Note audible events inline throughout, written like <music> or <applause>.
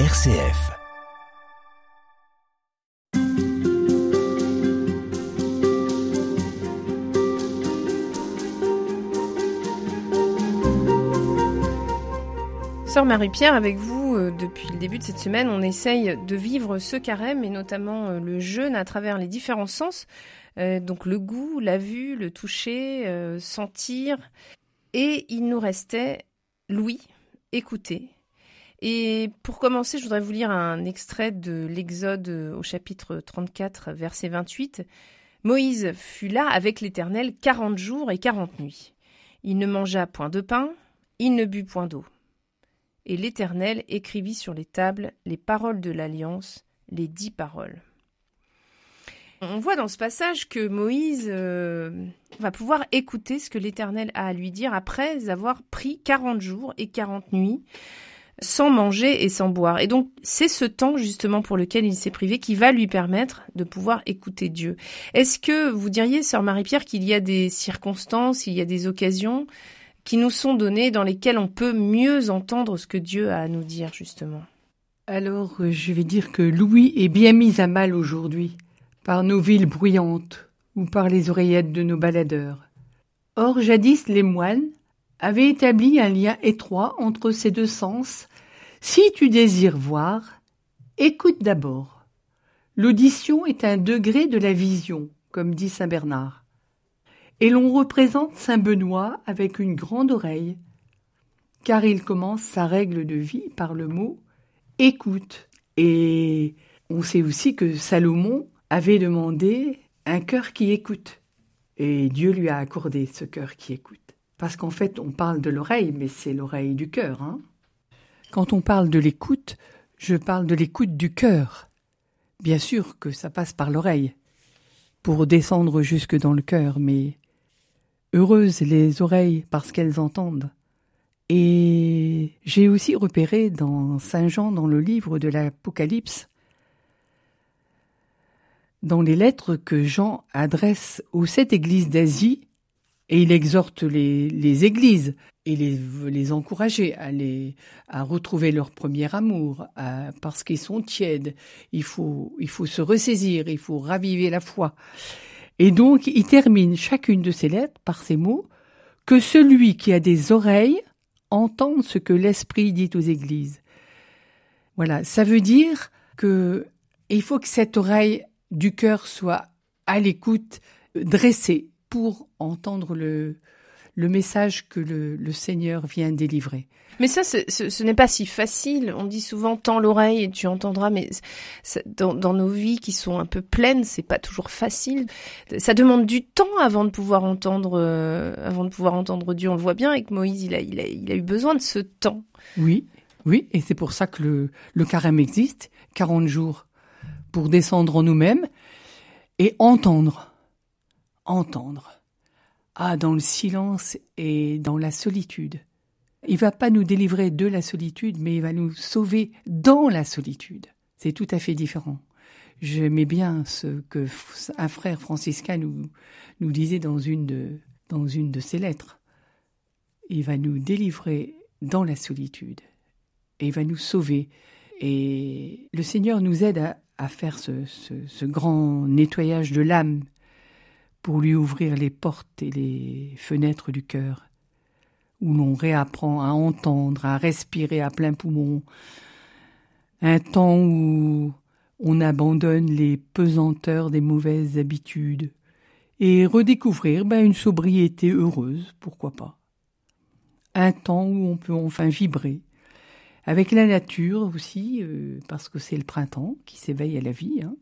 RCF. Sœur Marie-Pierre, avec vous, euh, depuis le début de cette semaine, on essaye de vivre ce carême et notamment euh, le jeûne à travers les différents sens. Euh, donc le goût, la vue, le toucher, sentir. Et il nous restait Louis, écouter. Et pour commencer, je voudrais vous lire un extrait de l'Exode au chapitre 34, verset 28. Moïse fut là avec l'Éternel quarante jours et quarante nuits. Il ne mangea point de pain, il ne but point d'eau. Et l'Éternel écrivit sur les tables les paroles de l'alliance, les dix paroles. On voit dans ce passage que Moïse euh, va pouvoir écouter ce que l'Éternel a à lui dire après avoir pris quarante jours et quarante nuits sans manger et sans boire. Et donc c'est ce temps justement pour lequel il s'est privé qui va lui permettre de pouvoir écouter Dieu. Est-ce que vous diriez, sœur Marie-Pierre, qu'il y a des circonstances, il y a des occasions qui nous sont données dans lesquelles on peut mieux entendre ce que Dieu a à nous dire justement? Alors je vais dire que Louis est bien mis à mal aujourd'hui par nos villes bruyantes ou par les oreillettes de nos baladeurs. Or jadis les moines avaient établi un lien étroit entre ces deux sens. Si tu désires voir, écoute d'abord. L'audition est un degré de la vision, comme dit saint Bernard. Et l'on représente saint Benoît avec une grande oreille, car il commence sa règle de vie par le mot écoute. Et on sait aussi que Salomon avait demandé un cœur qui écoute. Et Dieu lui a accordé ce cœur qui écoute. Parce qu'en fait, on parle de l'oreille, mais c'est l'oreille du cœur. Hein Quand on parle de l'écoute, je parle de l'écoute du cœur. Bien sûr que ça passe par l'oreille, pour descendre jusque dans le cœur, mais heureuses les oreilles parce qu'elles entendent. Et j'ai aussi repéré dans Saint Jean, dans le livre de l'Apocalypse, dans les lettres que Jean adresse aux sept églises d'Asie, et il exhorte les, églises et les, les encourager à, les, à retrouver leur premier amour, parce qu'ils sont tièdes. Il faut, il faut se ressaisir, il faut raviver la foi. Et donc, il termine chacune de ces lettres par ces mots que celui qui a des oreilles entende ce que l'Esprit dit aux églises. Voilà, ça veut dire que il faut que cette oreille du cœur soit à l'écoute, dressée pour entendre le, le message que le, Seigneur vient délivrer. Mais ça, ce, n'est pas si facile. On dit souvent tends l'oreille et tu entendras, mais dans, nos vies qui sont un peu pleines, c'est pas toujours facile. Ça demande du temps avant de pouvoir entendre, euh, avant de pouvoir entendre Dieu. On le voit bien avec Moïse, il a, il a, il a eu besoin de ce temps. Oui, oui, et c'est pour ça que le, le carême existe, 40 jours pour descendre en nous-mêmes et entendre. Entendre. Ah, dans le silence et dans la solitude. Il va pas nous délivrer de la solitude, mais il va nous sauver dans la solitude. C'est tout à fait différent. J'aimais bien ce que un frère franciscain nous, nous disait dans une de, dans une de ses lettres. Il va nous délivrer dans la solitude et il va nous sauver. Et le Seigneur nous aide à, à faire ce, grand nettoyage de l'âme pour lui ouvrir les portes et les fenêtres du cœur, où l'on réapprend à entendre, à respirer à plein poumon, un temps où on abandonne les pesanteurs des mauvaises habitudes, et redécouvrir ben, une sobriété heureuse, pourquoi pas. Un temps où on peut enfin vibrer, avec la nature aussi, euh, parce que c'est le printemps qui s'éveille à la vie. Hein.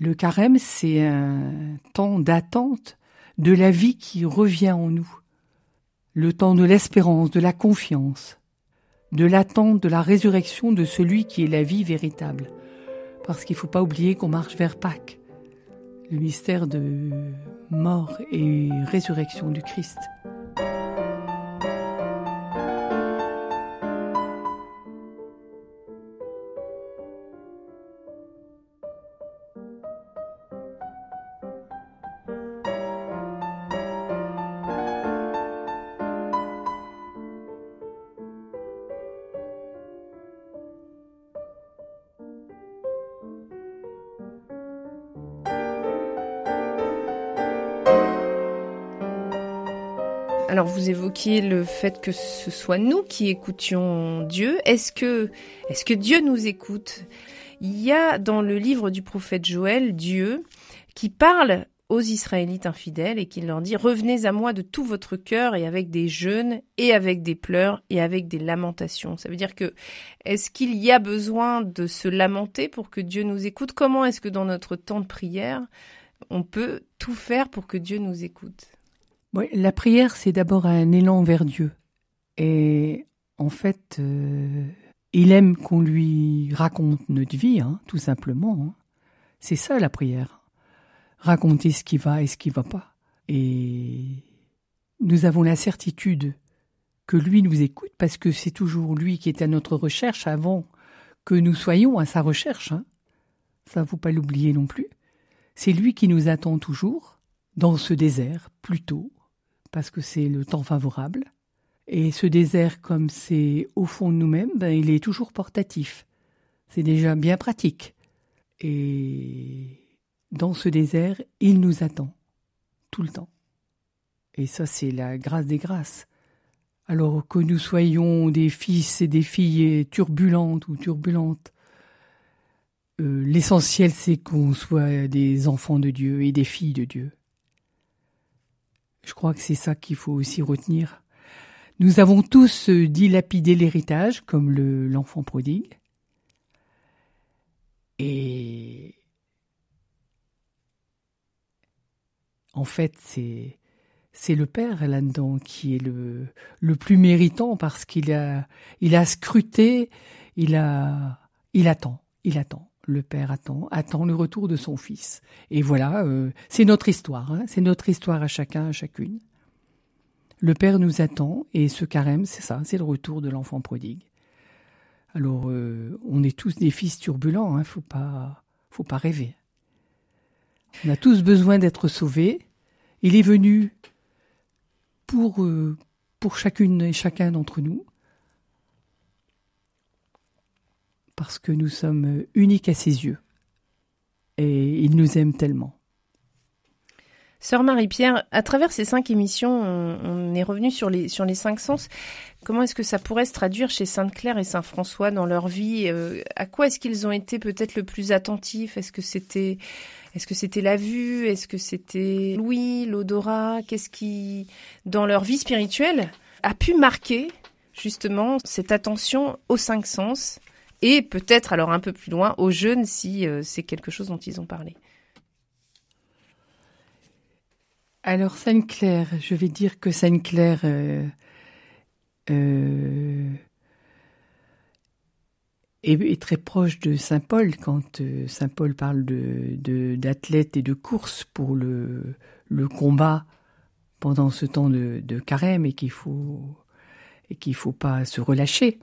Le carême, c'est un temps d'attente de la vie qui revient en nous, le temps de l'espérance, de la confiance, de l'attente de la résurrection de celui qui est la vie véritable. Parce qu'il ne faut pas oublier qu'on marche vers Pâques, le mystère de mort et résurrection du Christ. Alors vous évoquiez le fait que ce soit nous qui écoutions Dieu. Est-ce que, est-ce que Dieu nous écoute? Il y a dans le livre du prophète Joël Dieu qui parle aux Israélites infidèles et qui leur dit Revenez à moi de tout votre cœur et avec des jeûnes et avec des pleurs et avec des lamentations. Ça veut dire que est-ce qu'il y a besoin de se lamenter pour que Dieu nous écoute? Comment est-ce que dans notre temps de prière, on peut tout faire pour que Dieu nous écoute? La prière, c'est d'abord un élan vers Dieu. Et en fait, euh, il aime qu'on lui raconte notre vie, hein, tout simplement. Hein. C'est ça la prière raconter ce qui va et ce qui ne va pas. Et nous avons la certitude que lui nous écoute parce que c'est toujours lui qui est à notre recherche avant que nous soyons à sa recherche. Hein. Ça, faut pas l'oublier non plus. C'est lui qui nous attend toujours dans ce désert, plutôt, parce que c'est le temps favorable. Et ce désert, comme c'est au fond de nous-mêmes, ben, il est toujours portatif. C'est déjà bien pratique. Et dans ce désert, il nous attend, tout le temps. Et ça, c'est la grâce des grâces. Alors que nous soyons des fils et des filles turbulentes ou turbulentes, euh, l'essentiel c'est qu'on soit des enfants de Dieu et des filles de Dieu. Je crois que c'est ça qu'il faut aussi retenir. Nous avons tous dilapidé l'héritage comme l'enfant prodigue. Et en fait, c'est c'est le père là-dedans qui est le le plus méritant parce qu'il a il a scruté, il a il attend, il attend. Le père attend, le retour de son fils. Et voilà, euh, c'est notre histoire, hein, c'est notre histoire à chacun, à chacune. Le père nous attend et ce carême, c'est ça, c'est le retour de l'enfant prodigue. Alors, euh, on est tous des fils turbulents, hein, faut pas, faut pas rêver. On a tous besoin d'être sauvés. Il est venu pour, euh, pour chacune et chacun d'entre nous, parce que nous sommes uniques à ses yeux. Et il nous aime tellement. Sœur Marie-Pierre, à travers ces cinq émissions, on, est revenu sur les, sur les cinq sens. Comment est-ce que ça pourrait se traduire chez Sainte-Claire et Saint-François dans leur vie euh, À quoi est-ce qu'ils ont été peut-être le plus attentifs? Est-ce que c'était est-ce que c'était la vue? Est-ce que c'était l'ouïe, l'odorat? Qu'est-ce qui, dans leur vie spirituelle, a pu marquer justement cette attention aux cinq sens? Et peut-être alors un peu plus loin aux jeunes si euh, c'est quelque chose dont ils ont parlé Alors Sainte-Claire, je vais dire que Sainte-Claire euh, euh, est, très proche de Saint Paul quand euh, Saint Paul parle de d'athlètes et de courses pour le, le combat pendant ce temps de, de carême et qu'il faut et qu'il faut pas se relâcher.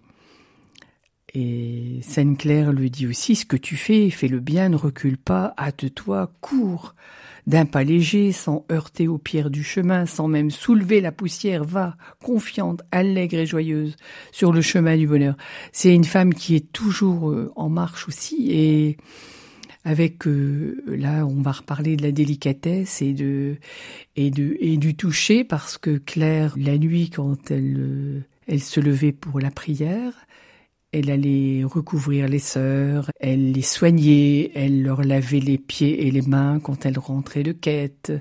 Et Sainte Claire lui dit aussi ce que tu fais, fais le bien, ne recule pas, hâte-toi, cours d'un pas léger, sans heurter aux pierres du chemin, sans même soulever la poussière, va, confiante, allègre et joyeuse, sur le chemin du bonheur. C'est une femme qui est toujours euh, en marche aussi, et avec euh, là, on va reparler de la délicatesse et de et de et du toucher, parce que Claire, la nuit, quand elle euh, elle se levait pour la prière, elle allait recouvrir les sœurs, elle les soignait, elle leur lavait les pieds et les mains quand elles rentraient de quête.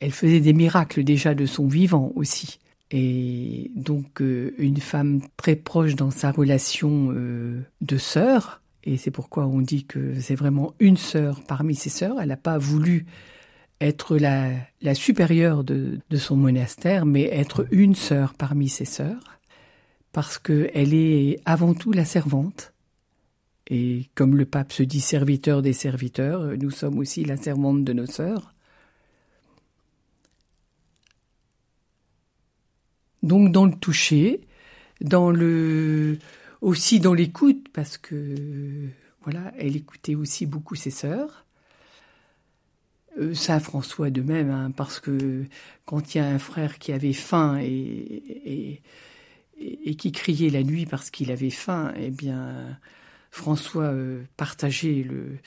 Elle faisait des miracles déjà de son vivant aussi. Et donc euh, une femme très proche dans sa relation euh, de sœur, et c'est pourquoi on dit que c'est vraiment une sœur parmi ses sœurs. Elle n'a pas voulu être la, supérieure de, de son monastère, mais être une sœur parmi ses sœurs parce qu'elle est avant tout la servante. Et comme le pape se dit serviteur des serviteurs, nous sommes aussi la servante de nos sœurs. Donc dans le toucher, dans le aussi dans l'écoute parce que voilà, elle écoutait aussi beaucoup ses sœurs. Euh, Saint François de même, hein, parce que quand il y a un frère qui avait faim et et, qui criait la nuit parce qu'il avait faim, eh bien, François euh, partageait le.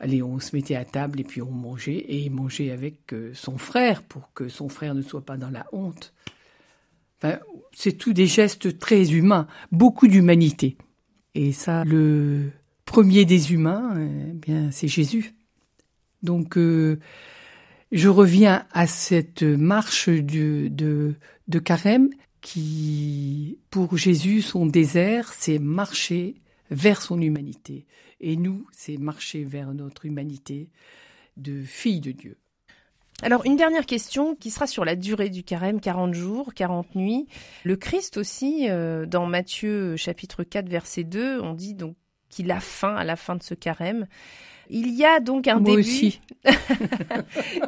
Allez, on se mettait à table et puis on mangeait, et il mangeait avec euh, son frère pour que son frère ne soit pas dans la honte. Enfin, c'est tout des gestes très humains, beaucoup d'humanité. Et ça, le premier des humains, eh bien, c'est Jésus. Donc, euh, je reviens à cette marche de, de, de carême qui, pour Jésus, son désert, c'est marcher vers son humanité. Et nous, c'est marcher vers notre humanité de fille de Dieu. Alors une dernière question qui sera sur la durée du carême, 40 jours, 40 nuits. Le Christ aussi, euh, dans Matthieu chapitre 4 verset 2, on dit donc qu'il a faim à la fin de ce carême. Il y a donc un Moi début. aussi. <laughs>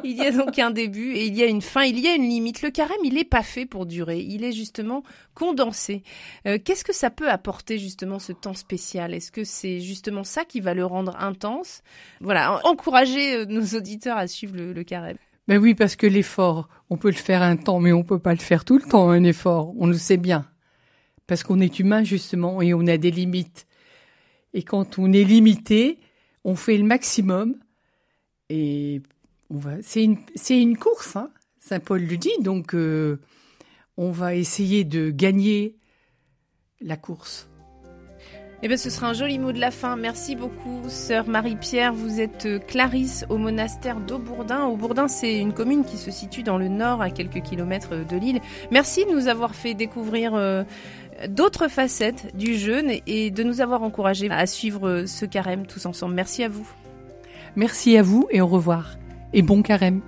il y a donc un début et il y a une fin, il y a une limite. Le carême, il n'est pas fait pour durer, il est justement condensé. Euh, Qu'est-ce que ça peut apporter justement ce temps spécial? Est-ce que c'est justement ça qui va le rendre intense? Voilà, encourager euh, nos auditeurs à suivre le, le carême. Ben oui, parce que l'effort, on peut le faire un temps, mais on peut pas le faire tout le temps, un effort. On le sait bien. Parce qu'on est humain, justement, et on a des limites. Et quand on est limité, on fait le maximum. Et c'est une, course, hein. Saint Paul le dit, donc euh, on va essayer de gagner la course. Eh bien, ce sera un joli mot de la fin. Merci beaucoup, sœur Marie-Pierre. Vous êtes euh, Clarisse au monastère d'Aubourdin. Aubourdin, c'est une commune qui se situe dans le nord, à quelques kilomètres de l'île. Merci de nous avoir fait découvrir euh, d'autres facettes du jeûne et de nous avoir encouragés à suivre ce carême tous ensemble. Merci à vous. Merci à vous et au revoir. Et bon carême.